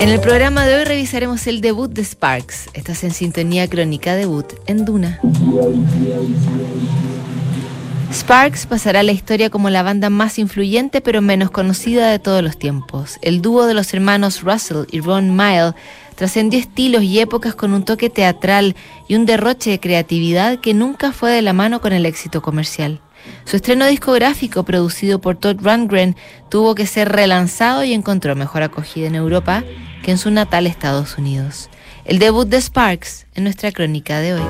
En el programa de hoy revisaremos el debut de Sparks. Estás en sintonía crónica debut en Duna. Sparks pasará a la historia como la banda más influyente pero menos conocida de todos los tiempos. El dúo de los hermanos Russell y Ron Mile trascendió estilos y épocas con un toque teatral y un derroche de creatividad que nunca fue de la mano con el éxito comercial. Su estreno discográfico, producido por Todd Rundgren, tuvo que ser relanzado y encontró mejor acogida en Europa que en su natal Estados Unidos. El debut de Sparks en nuestra crónica de hoy.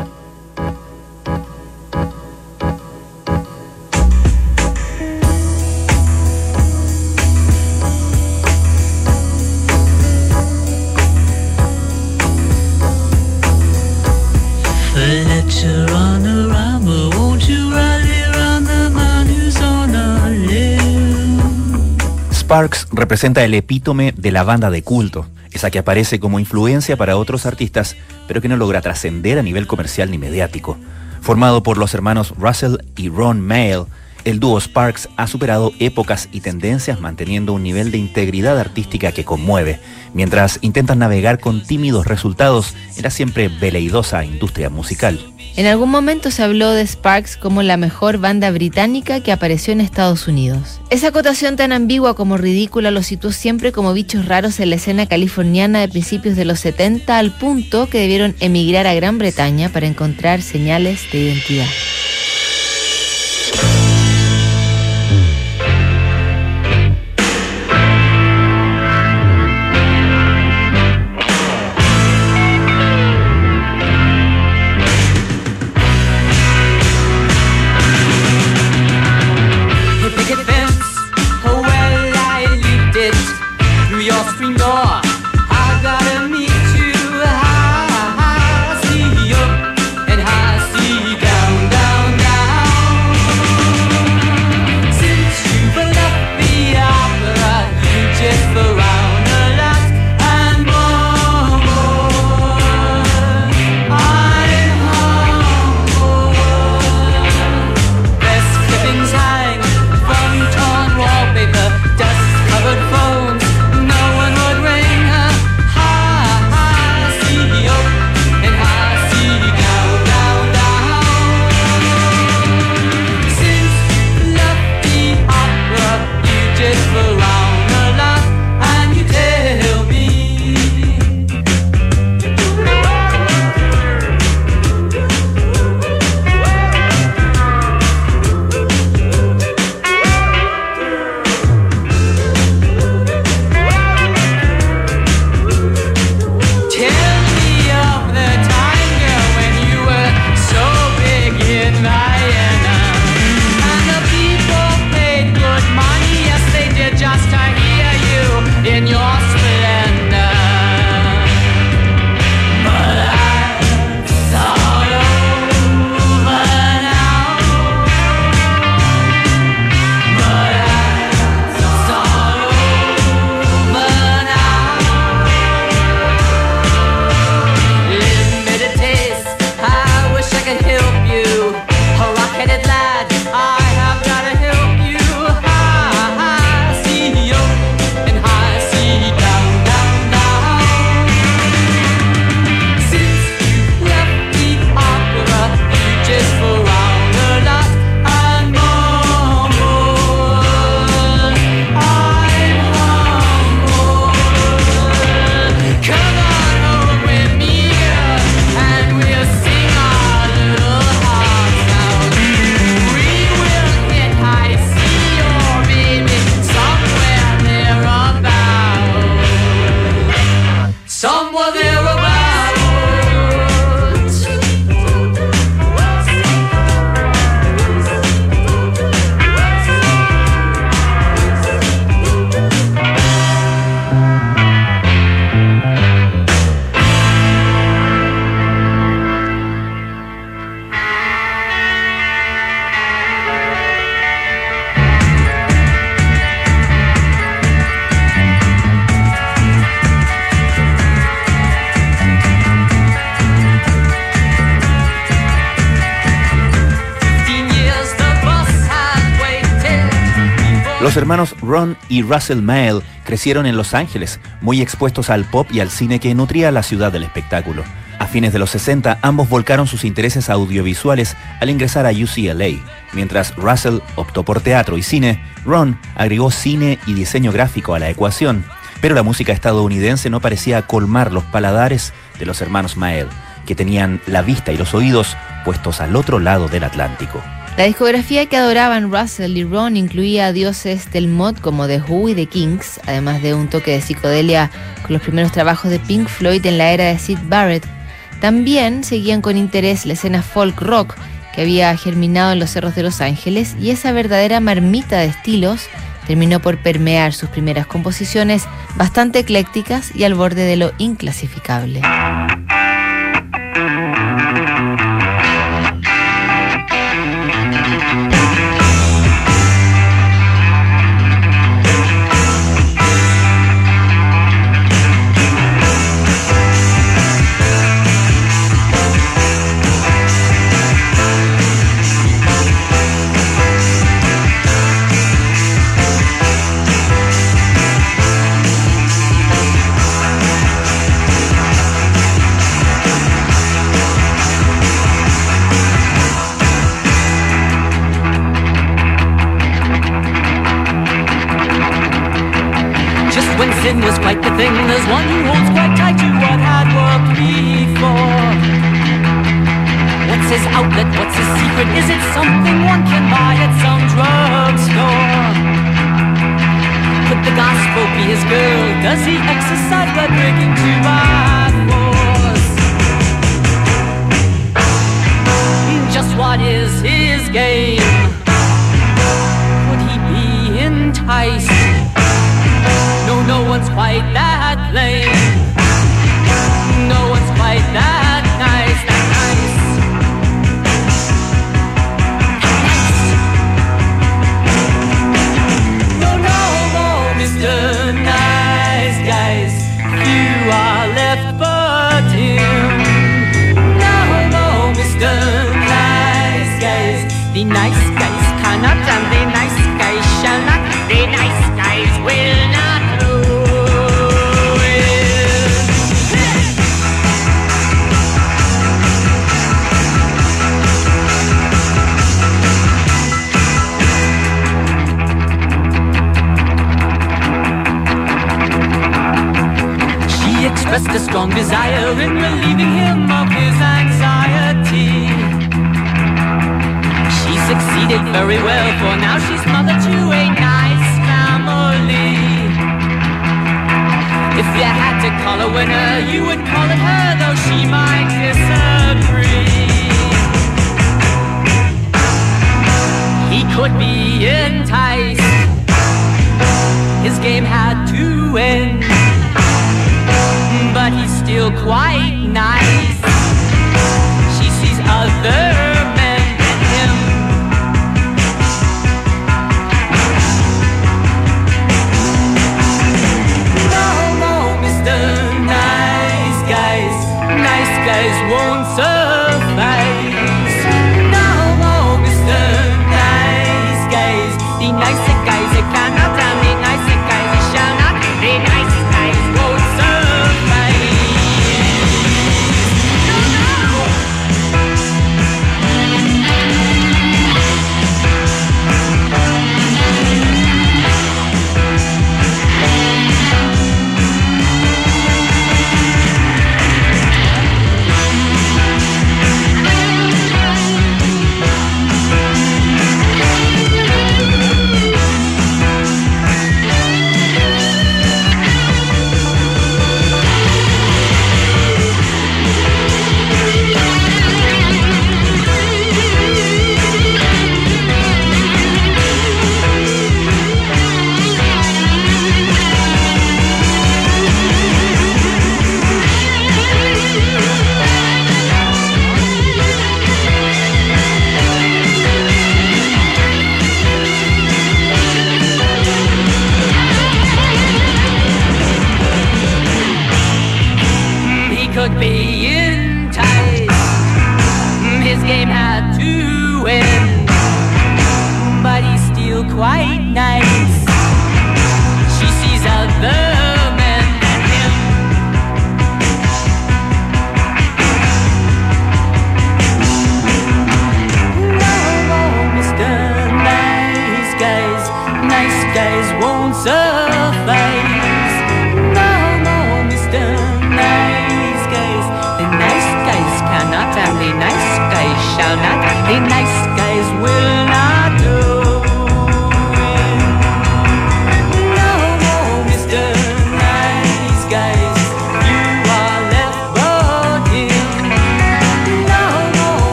Sparks representa el epítome de la banda de culto, esa que aparece como influencia para otros artistas, pero que no logra trascender a nivel comercial ni mediático. Formado por los hermanos Russell y Ron Mail, el dúo Sparks ha superado épocas y tendencias manteniendo un nivel de integridad artística que conmueve, mientras intentan navegar con tímidos resultados en la siempre veleidosa industria musical. En algún momento se habló de Sparks como la mejor banda británica que apareció en Estados Unidos. Esa acotación tan ambigua como ridícula los situó siempre como bichos raros en la escena californiana de principios de los 70 al punto que debieron emigrar a Gran Bretaña para encontrar señales de identidad. Los hermanos Ron y Russell Mael crecieron en Los Ángeles, muy expuestos al pop y al cine que nutría la ciudad del espectáculo. A fines de los 60, ambos volcaron sus intereses audiovisuales al ingresar a UCLA. Mientras Russell optó por teatro y cine, Ron agregó cine y diseño gráfico a la ecuación. Pero la música estadounidense no parecía colmar los paladares de los hermanos Mael, que tenían la vista y los oídos puestos al otro lado del Atlántico. La discografía que adoraban Russell y Ron incluía dioses del mod como The Who y The Kings, además de un toque de psicodelia con los primeros trabajos de Pink Floyd en la era de Sid Barrett. También seguían con interés la escena folk rock que había germinado en los cerros de Los Ángeles y esa verdadera marmita de estilos terminó por permear sus primeras composiciones bastante eclécticas y al borde de lo inclasificable. when sin was quite the thing. There's one who holds quite tight to what had worked before. What's his outlet? What's his secret? Is it something one can buy at some drugstore? Could the gospel be his girl? Does he exercise by breaking to my force? Just what is his game? Would he be enticed? one's quite that lame. No one's quite that. Valentine.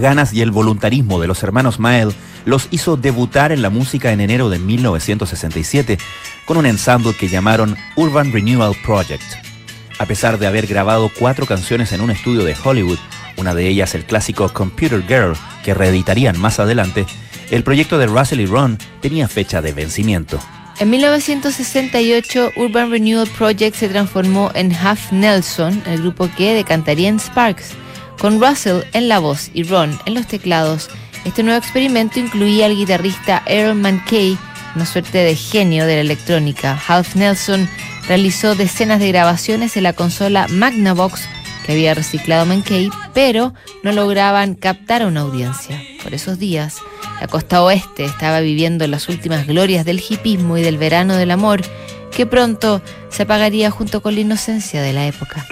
Ganas y el voluntarismo de los hermanos Mael los hizo debutar en la música en enero de 1967 con un ensamble que llamaron Urban Renewal Project. A pesar de haber grabado cuatro canciones en un estudio de Hollywood, una de ellas el clásico Computer Girl, que reeditarían más adelante, el proyecto de Russell y Ron tenía fecha de vencimiento. En 1968, Urban Renewal Project se transformó en Half Nelson, el grupo que decantaría en Sparks. Con Russell en la voz y Ron en los teclados, este nuevo experimento incluía al guitarrista Aaron Mankey, una suerte de genio de la electrónica. Half Nelson realizó decenas de grabaciones en la consola Magnavox que había reciclado Mankey, pero no lograban captar a una audiencia. Por esos días, la costa oeste estaba viviendo las últimas glorias del hipismo y del verano del amor, que pronto se apagaría junto con la inocencia de la época.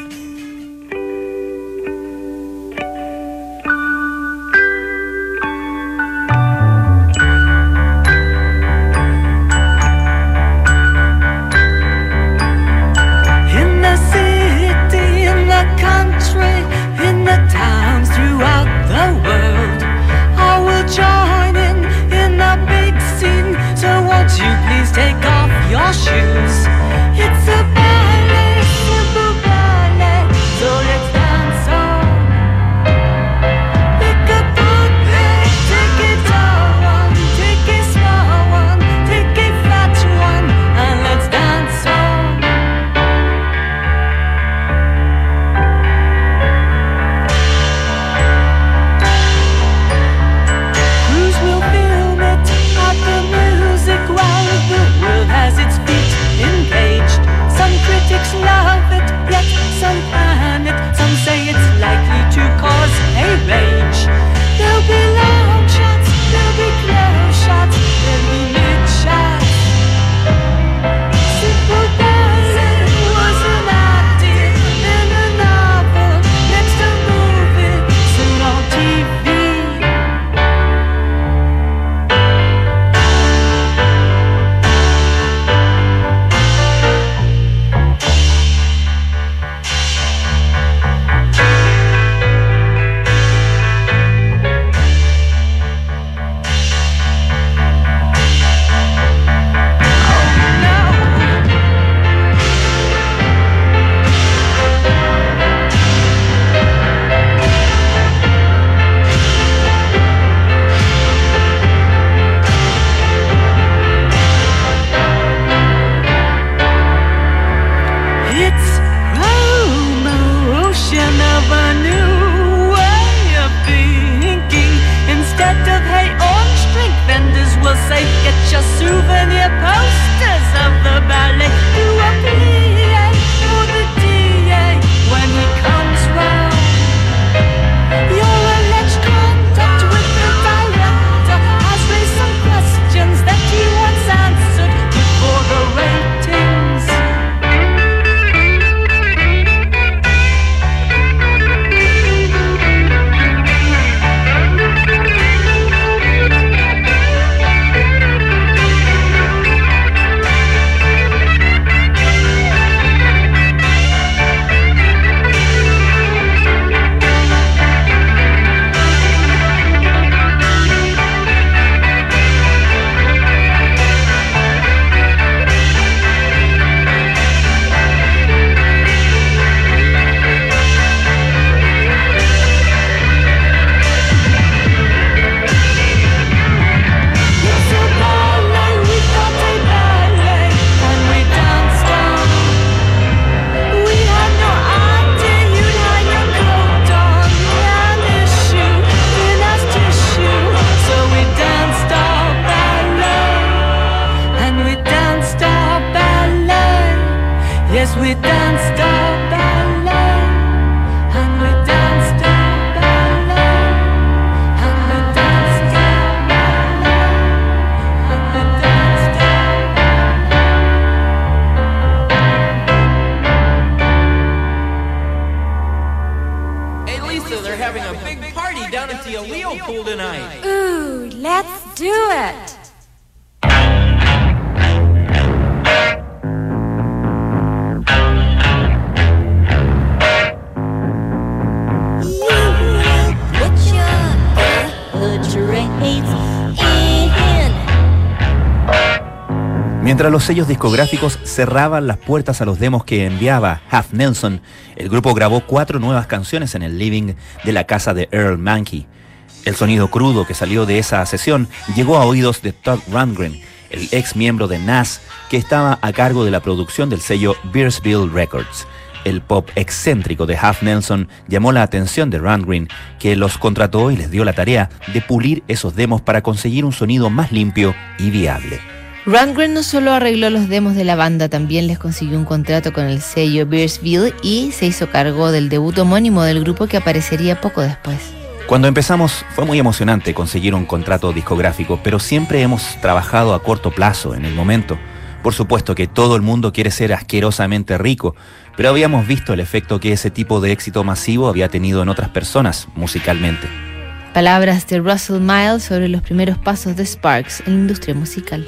We danced a ballet, and we danced a ballet, and we danced a ballet, and we danced a Hey Lisa, they're having a big party down at the Aleo pool tonight. Ooh, let's do it. Mientras los sellos discográficos cerraban las puertas a los demos que enviaba Half Nelson, el grupo grabó cuatro nuevas canciones en el living de la casa de Earl Mankey. El sonido crudo que salió de esa sesión llegó a oídos de Todd Rundgren, el ex miembro de Nas, que estaba a cargo de la producción del sello Beersville Records. El pop excéntrico de Half Nelson llamó la atención de Rundgren, que los contrató y les dio la tarea de pulir esos demos para conseguir un sonido más limpio y viable. Rundgren no solo arregló los demos de la banda, también les consiguió un contrato con el sello Beersville y se hizo cargo del debut homónimo del grupo que aparecería poco después. Cuando empezamos fue muy emocionante conseguir un contrato discográfico, pero siempre hemos trabajado a corto plazo en el momento. Por supuesto que todo el mundo quiere ser asquerosamente rico, pero habíamos visto el efecto que ese tipo de éxito masivo había tenido en otras personas musicalmente. Palabras de Russell Miles sobre los primeros pasos de Sparks en la industria musical.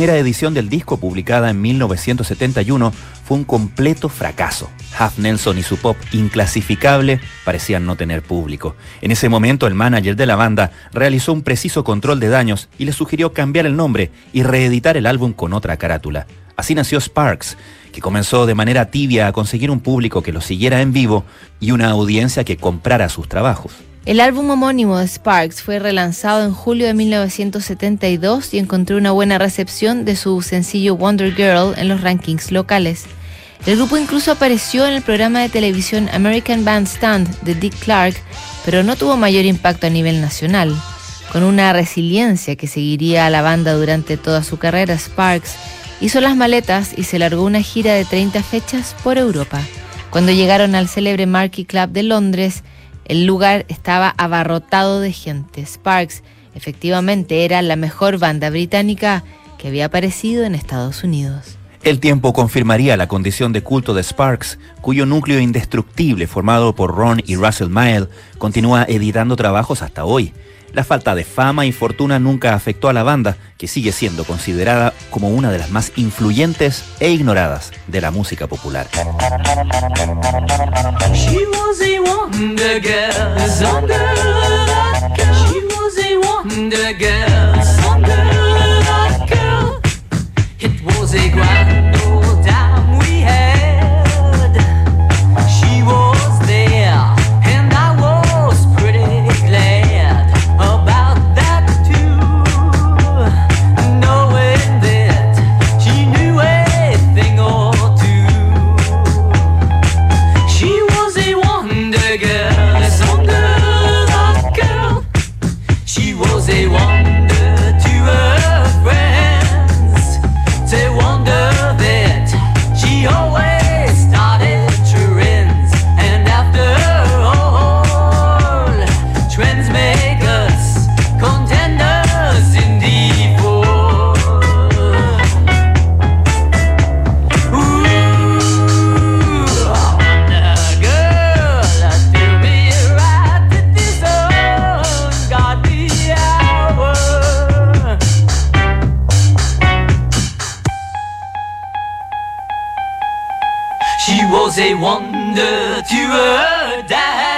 Primera edición del disco, publicada en 1971, fue un completo fracaso. Half Nelson y su pop inclasificable parecían no tener público. En ese momento, el manager de la banda realizó un preciso control de daños y le sugirió cambiar el nombre y reeditar el álbum con otra carátula. Así nació Sparks, que comenzó de manera tibia a conseguir un público que lo siguiera en vivo y una audiencia que comprara sus trabajos. El álbum homónimo de Sparks fue relanzado en julio de 1972 y encontró una buena recepción de su sencillo Wonder Girl en los rankings locales. El grupo incluso apareció en el programa de televisión American Bandstand de Dick Clark, pero no tuvo mayor impacto a nivel nacional. Con una resiliencia que seguiría a la banda durante toda su carrera, Sparks hizo las maletas y se largó una gira de 30 fechas por Europa. Cuando llegaron al célebre Marquee Club de Londres, el lugar estaba abarrotado de gente. Sparks efectivamente era la mejor banda británica que había aparecido en Estados Unidos. El tiempo confirmaría la condición de culto de Sparks, cuyo núcleo indestructible formado por Ron y Russell Mile continúa editando trabajos hasta hoy. La falta de fama y fortuna nunca afectó a la banda, que sigue siendo considerada como una de las más influyentes e ignoradas de la música popular. A wonder to her dad,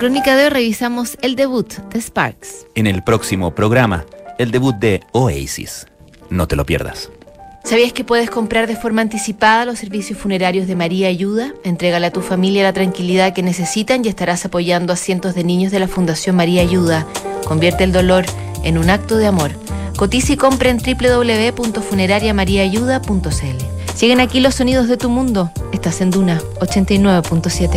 crónica de hoy revisamos el debut de Sparks. En el próximo programa, el debut de Oasis. No te lo pierdas. ¿Sabías que puedes comprar de forma anticipada los servicios funerarios de María Ayuda? Entrégale a tu familia la tranquilidad que necesitan y estarás apoyando a cientos de niños de la Fundación María Ayuda. Convierte el dolor en un acto de amor. Cotiza y compra en www.funerariamariaayuda.cl. Siguen aquí los sonidos de tu mundo. Estás en Duna 89.7.